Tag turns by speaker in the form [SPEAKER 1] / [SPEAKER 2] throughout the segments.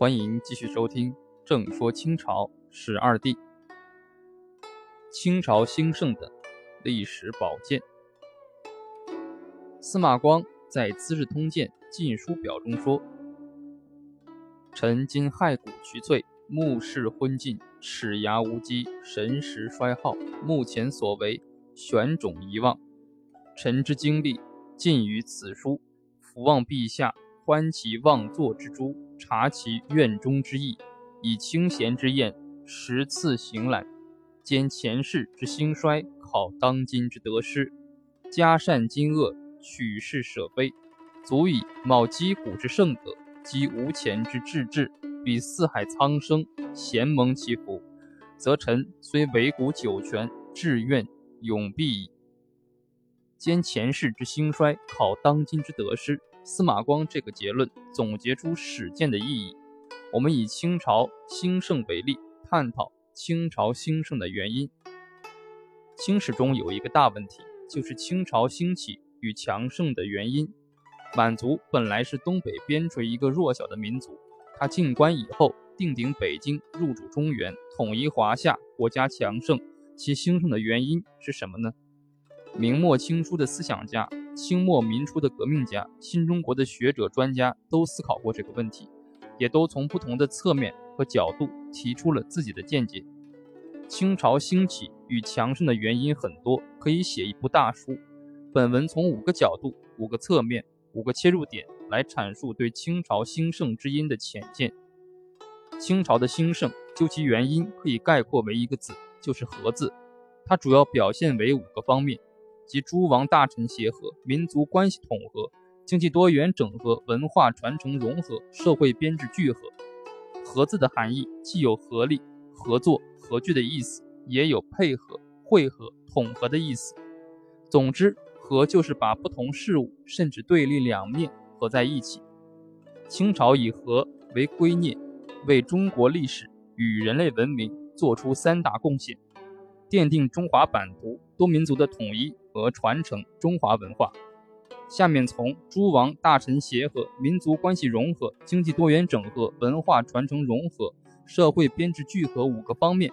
[SPEAKER 1] 欢迎继续收听《正说清朝十二帝》，清朝兴盛的历史宝鉴。司马光在《资治通鉴晋书表》中说：“臣今骸骨憔悴，目视昏尽，齿牙无机，神识衰耗。目前所为，玄种遗忘。臣之精力尽于此书，俯望陛下。”观其妄作之诛，察其院中之意，以清闲之宴，十次行览，兼前世之兴衰，考当今之得失，加善今恶，取是舍非，足以冒击鼓之盛德，积无前之志志，比四海苍生，咸蒙其福，则臣虽为古九泉，志愿永必矣。兼前世之兴衰，考当今之得失。司马光这个结论总结出史鉴的意义。我们以清朝兴盛为例，探讨清朝兴盛的原因。清史中有一个大问题，就是清朝兴起与强盛的原因。满族本来是东北边陲一个弱小的民族，他进关以后，定鼎北京，入主中原，统一华夏，国家强盛。其兴盛的原因是什么呢？明末清初的思想家。清末民初的革命家、新中国的学者、专家都思考过这个问题，也都从不同的侧面和角度提出了自己的见解。清朝兴起与强盛的原因很多，可以写一部大书。本文从五个角度、五个侧面、五个切入点来阐述对清朝兴盛之因的浅见。清朝的兴盛，究其原因，可以概括为一个字，就是“和”字。它主要表现为五个方面。及诸王大臣协和，民族关系统合，经济多元整合，文化传承融合，社会编制聚合。合字的含义既有合力、合作、合聚的意思，也有配合、汇合、统合的意思。总之，合就是把不同事物甚至对立两面合在一起。清朝以和为圭臬，为中国历史与人类文明做出三大贡献，奠定中华版图多民族的统一。和传承中华文化。下面从诸王大臣协和、民族关系融合、经济多元整合、文化传承融合、社会编制聚合五个方面，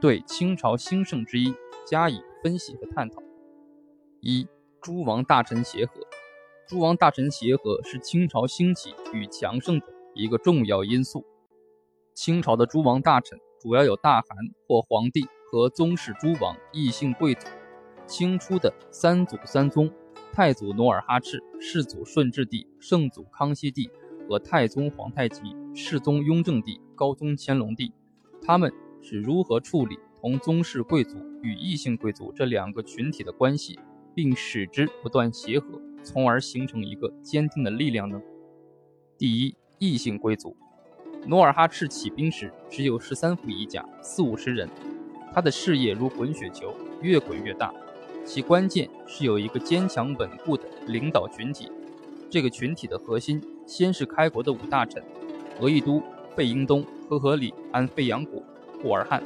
[SPEAKER 1] 对清朝兴盛之一加以分析和探讨。一、诸王大臣协和。诸王大臣协和是清朝兴起与强盛的一个重要因素。清朝的诸王大臣主要有大汗或皇帝和宗室诸王、异姓贵族。清初的三祖三宗，太祖努尔哈赤、世祖顺治帝、圣祖康熙帝和太宗皇太极、世宗雍正帝、高宗乾隆帝，他们是如何处理同宗室贵族与异姓贵族这两个群体的关系，并使之不断协和，从而形成一个坚定的力量呢？第一，异姓贵族，努尔哈赤起兵时只有十三副衣甲，四五十人，他的事业如滚雪球，越滚越大。其关键是有一个坚强稳固的领导群体，这个群体的核心先是开国的五大臣：额亦都、费英东、和合里、安费扬古、霍尔汉。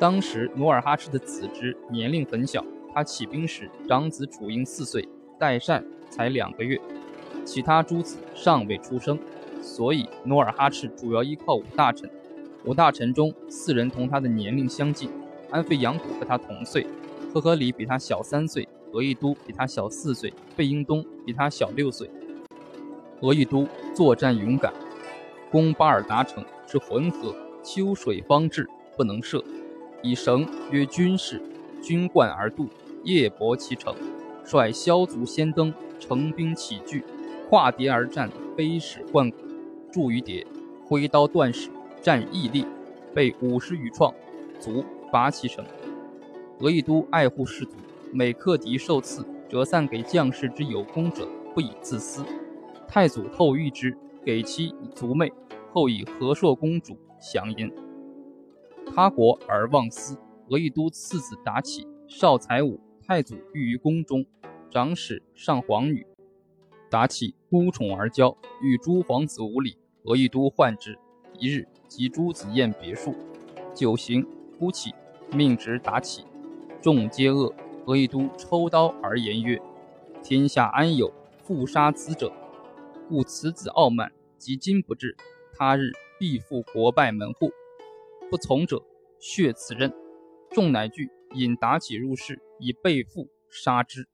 [SPEAKER 1] 当时努尔哈赤的子侄年龄很小，他起兵时长子楚英四岁，代善才两个月，其他诸子尚未出生，所以努尔哈赤主要依靠五大臣。五大臣中四人同他的年龄相近，安费扬古和他同岁。赫合里比他小三岁，额亦都比他小四岁，费英东比他小六岁。额亦都作战勇敢，攻巴尔达城至浑河，秋水方至，不能涉，以绳约军士，军贯而渡，夜泊其城，率骁卒先登，乘兵起聚，跨叠而战，飞矢贯骨，著于叠，挥刀断矢，战毅力，被五十余创，卒拔其城。额亦都爱护士卒，每克敌受赐，折散给将士之有功者，不以自私。太祖后遇之，给其族妹，后以和硕公主降焉。他国而忘私，额亦都次子达启，少才武，太祖育于宫中，长史上皇女。达启孤宠而骄，与诸皇子无礼，额亦都患之。一日，及诸子宴别墅，酒行，忽起，命执达起。众皆恶，额亦都抽刀而言曰：“天下安有复杀子者？故此子傲慢，及今不至，他日必复国败门户。不从者，血此刃。众乃惧，引妲己入室，以背负杀之。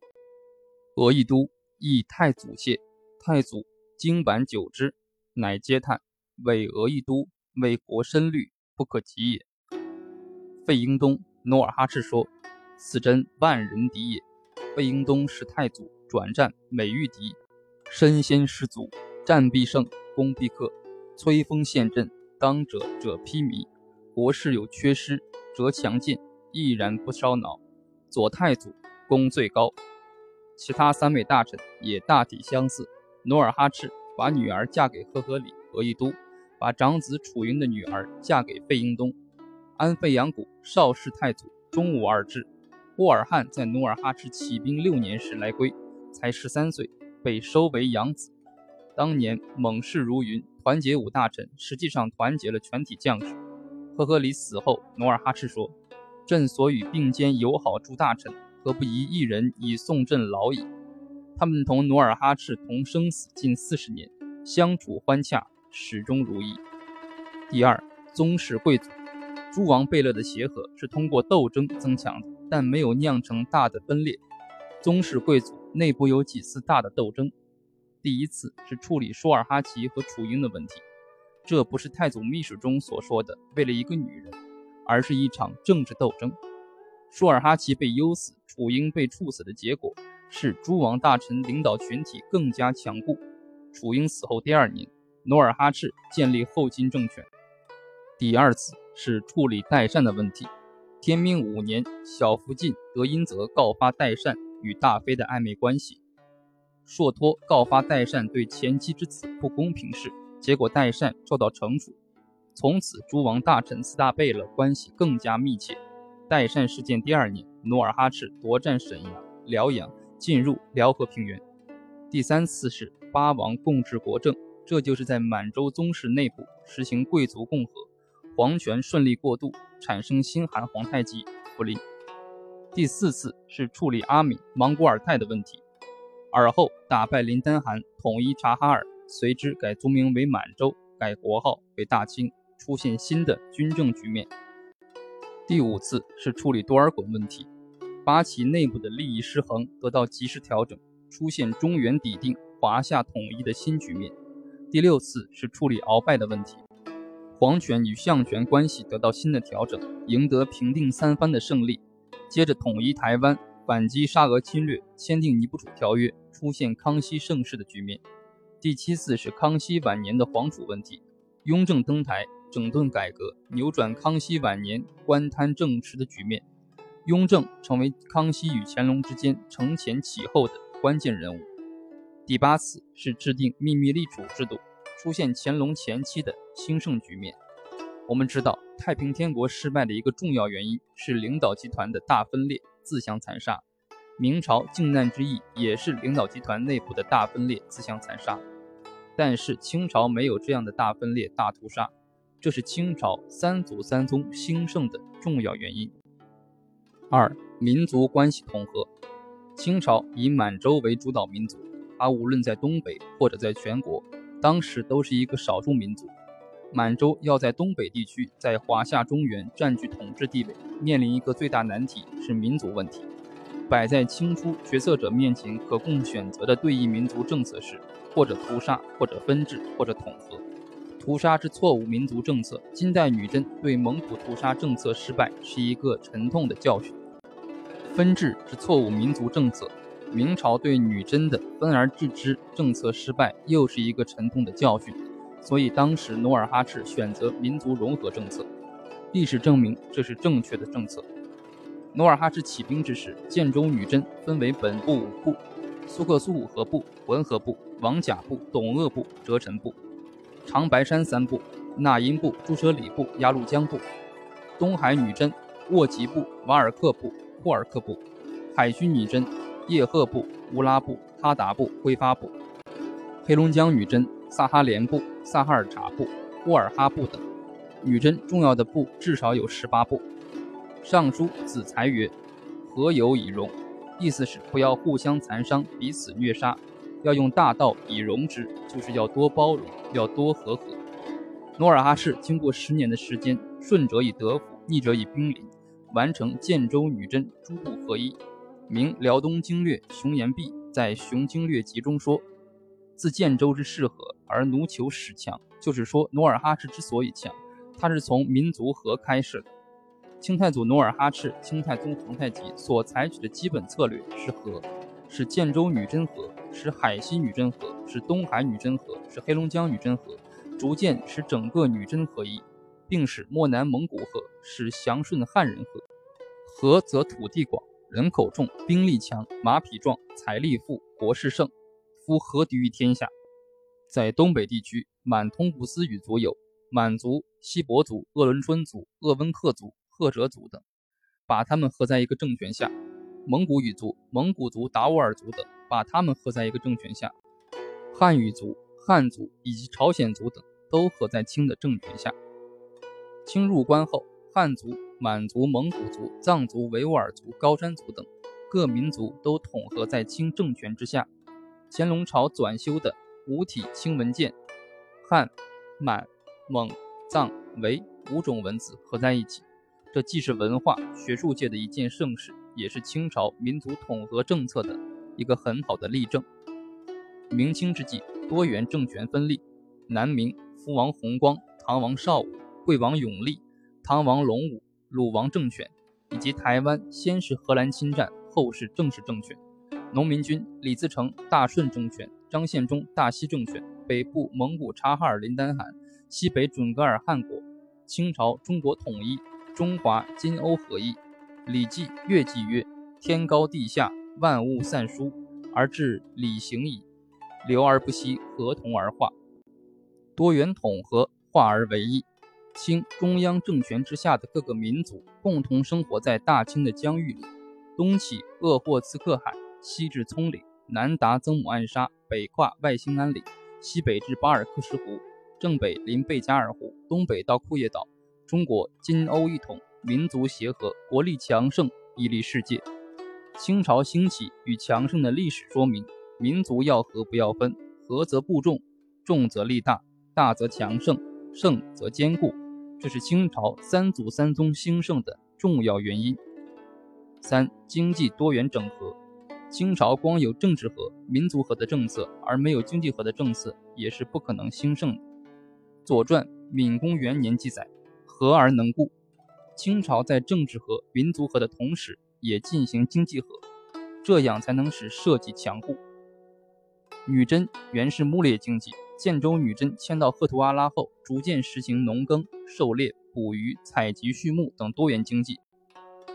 [SPEAKER 1] 俄邑都亦太祖谢，太祖经版久之，乃嗟叹，委俄邑都为国深虑，不可及也。费英东、努尔哈赤说：“此真万人敌也。”费英东是太祖转战美玉敌，身先士卒，战必胜，攻必克。摧锋陷阵，当者者披靡。国事有缺失，则强进，毅然不烧脑。左太祖功最高，其他三位大臣也大体相似。努尔哈赤把女儿嫁给赫赫里和亦都，把长子楚云的女儿嫁给费英东。安费扬古少氏太祖中武二制。沃尔汉在努尔哈赤起兵六年时来归，才十三岁，被收为养子。当年猛士如云，团结五大臣，实际上团结了全体将士。赫赫里死后，努尔哈赤说：“朕所与并肩友好诸大臣，何不以一人以送朕老矣？”他们同努尔哈赤同生死近四十年，相处欢洽，始终如一。第二，宗室贵族。诸王贝勒的协和是通过斗争增强的，但没有酿成大的分裂。宗室贵族内部有几次大的斗争，第一次是处理舒尔哈齐和楚英的问题，这不是太祖秘史中所说的为了一个女人，而是一场政治斗争。舒尔哈齐被幽死，楚英被处死的结果是诸王大臣领导群体更加强固。楚英死后第二年，努尔哈赤建立后金政权。第二次。是处理代善的问题。天命五年，小福晋德音泽告发代善与大妃的暧昧关系，硕托告发代善对前妻之子不公平事，结果代善受到惩处。从此，诸王大臣四大贝勒关系更加密切。代善事件第二年，努尔哈赤夺占沈阳、辽阳，进入辽河平原。第三次是八王共治国政，这就是在满洲宗室内部实行贵族共和。皇权顺利过渡，产生新韩皇太极福临。第四次是处理阿敏、莽古尔泰的问题，尔后打败林丹汗，统一察哈尔，随之改族名为满洲，改国号为大清，出现新的军政局面。第五次是处理多尔衮问题，八旗内部的利益失衡得到及时调整，出现中原底定、华夏统一的新局面。第六次是处理鳌拜的问题。皇权与相权关系得到新的调整，赢得平定三藩的胜利，接着统一台湾，反击沙俄侵略，签订尼布楚条约，出现康熙盛世的局面。第七次是康熙晚年的皇储问题，雍正登台，整顿改革，扭转康熙晚年官贪政迟的局面，雍正成为康熙与乾隆之间承前启后的关键人物。第八次是制定秘密立储制度。出现乾隆前期的兴盛局面。我们知道，太平天国失败的一个重要原因是领导集团的大分裂、自相残杀。明朝靖难之役也是领导集团内部的大分裂、自相残杀。但是清朝没有这样的大分裂、大屠杀，这是清朝三祖三宗兴盛的重要原因。二、民族关系统合。清朝以满洲为主导民族，它无论在东北或者在全国。当时都是一个少数民族，满洲要在东北地区，在华夏中原占据统治地位，面临一个最大难题是民族问题。摆在清初决策者面前可供选择的对应民族政策是：或者屠杀，或者分治，或者统合。屠杀是错误民族政策，金代女真对蒙古屠杀政策失败是一个沉痛的教训；分治是错误民族政策。明朝对女真的分而治之政策失败，又是一个沉痛的教训。所以当时努尔哈赤选择民族融合政策，历史证明这是正确的政策。努尔哈赤起兵之时，建州女真分为本部五部：苏克苏五合部、文和部、王甲部、董鄂部、哲臣部；长白山三部：纳音部、朱舍里部、鸭绿江部；东海女真沃吉部、瓦尔克部、霍尔克部；海军女真。叶赫部、乌拉部、哈达部、辉发部；黑龙江女真萨哈连部、萨哈尔察部、沃尔哈部等。女真重要的部至少有十八部。尚书子才曰：“和有以容”，意思是不要互相残伤、彼此虐杀，要用大道以容之，就是要多包容，要多和合。努尔哈赤经过十年的时间，顺者以德辅，逆者以兵临，完成建州女真诸部合一。明辽东经略熊延弼在《熊经略集》中说：“自建州之势和而奴求始强。”就是说，努尔哈赤之所以强，他是从民族和开始的。清太祖努尔哈赤、清太宗皇太极所采取的基本策略是和，是建州女真和，是海西女真和，是东海女真和，是黑龙江女真和，逐渐使整个女真合一，并使漠南蒙古和，使祥顺汉人和。和则土地广。人口众，兵力强，马匹壮，财力富，国势盛，夫何敌于天下？在东北地区，满通古斯语族有满族、锡伯族、鄂伦春族、鄂温克族、赫哲族等，把他们合在一个政权下；蒙古语族、蒙古族、达斡尔族等，把他们合在一个政权下；汉语族、汉族以及朝鲜族等，都合在清的政权下。清入关后，汉族。满族、蒙古族、藏族、维吾尔族、高山族等各民族都统合在清政权之下。乾隆朝纂修的五体清文件，汉、满、蒙、藏、维五种文字合在一起，这既是文化学术界的一件盛事，也是清朝民族统合政策的一个很好的例证。明清之际，多元政权分立，南明福王弘光、唐王邵武、贵王永历、唐王隆武。鲁王政权，以及台湾先是荷兰侵占，后是正式政权；农民军李自成大顺政权，张献忠大西政权，北部蒙古察哈尔林丹汗，西北准噶尔汗国，清朝中国统一，中华金欧合一，《礼记·乐记》曰：“天高地下，万物散殊，而至礼行矣，流而不息，合同而化，多元统合，化而为一。”清中央政权之下的各个民族共同生活在大清的疆域里，东起鄂霍次克海，西至葱岭，南达曾母暗沙，北跨外兴安岭，西北至巴尔克什湖，正北临贝加尔湖，东北到库页岛。中国金欧一统，民族协和，国力强盛，屹立世界。清朝兴起与强盛的历史说明：民族要和不要分，和则不重，重则力大，大则强盛，盛则坚固。这是清朝三祖三宗兴盛的重要原因。三、经济多元整合。清朝光有政治和、民族和的政策，而没有经济和的政策，也是不可能兴盛的。《左传》敏公元年记载：“和而能固。”清朝在政治和、民族和的同时，也进行经济和，这样才能使社稷强固。女真原是牧猎经济。建州女真迁到赫图阿拉后，逐渐实行农耕、狩猎、捕鱼、采集、畜牧等多元经济。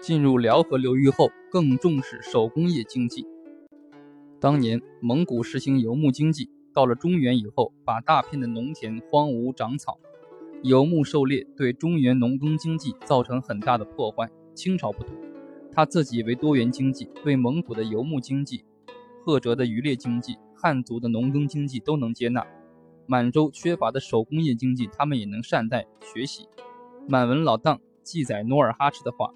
[SPEAKER 1] 进入辽河流域后，更重视手工业经济。当年蒙古实行游牧经济，到了中原以后，把大片的农田荒芜长草。游牧狩猎对中原农耕经济造成很大的破坏。清朝不同，他自己为多元经济，对蒙古的游牧经济、赫哲的渔猎经济、汉族的农耕经济都能接纳。满洲缺乏的手工业经济，他们也能善待学习。满文老档记载努尔哈赤的话：“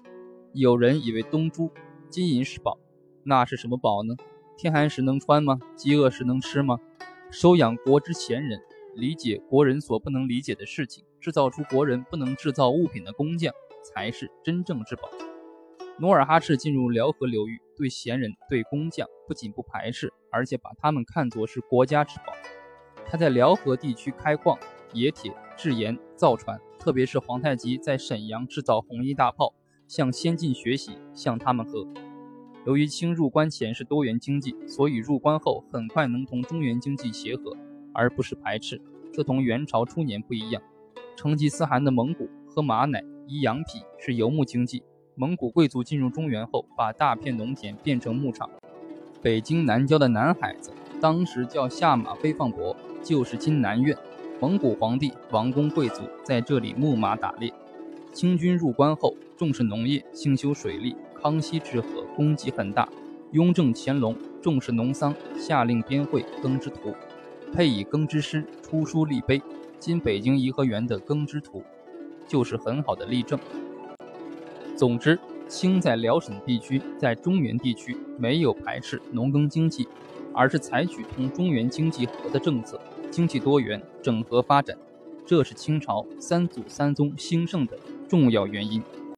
[SPEAKER 1] 有人以为东珠金银是宝，那是什么宝呢？天寒时能穿吗？饥饿时能吃吗？收养国之贤人，理解国人所不能理解的事情，制造出国人不能制造物品的工匠，才是真正之宝。”努尔哈赤进入辽河流域，对闲人、对工匠不仅不排斥，而且把他们看作是国家之宝。他在辽河地区开矿、冶铁、制盐、造船，特别是皇太极在沈阳制造红衣大炮，向先进学习，向他们喝。由于清入关前是多元经济，所以入关后很快能同中原经济协和，而不是排斥。这同元朝初年不一样。成吉思汗的蒙古喝马奶、医羊皮是游牧经济。蒙古贵族进入中原后，把大片农田变成牧场。北京南郊的南海子，当时叫下马飞放国。就是今南苑，蒙古皇帝、王公贵族在这里牧马打猎。清军入关后，重视农业，兴修水利。康熙治河功绩很大。雍正、乾隆重视农桑，下令编绘《耕织图》，配以耕织诗，出书立碑。今北京颐和园的《耕织图》就是很好的例证。总之，清在辽沈地区，在中原地区没有排斥农耕经济，而是采取同中原经济合的政策。经济多元整合发展，这是清朝三祖三宗兴盛的重要原因。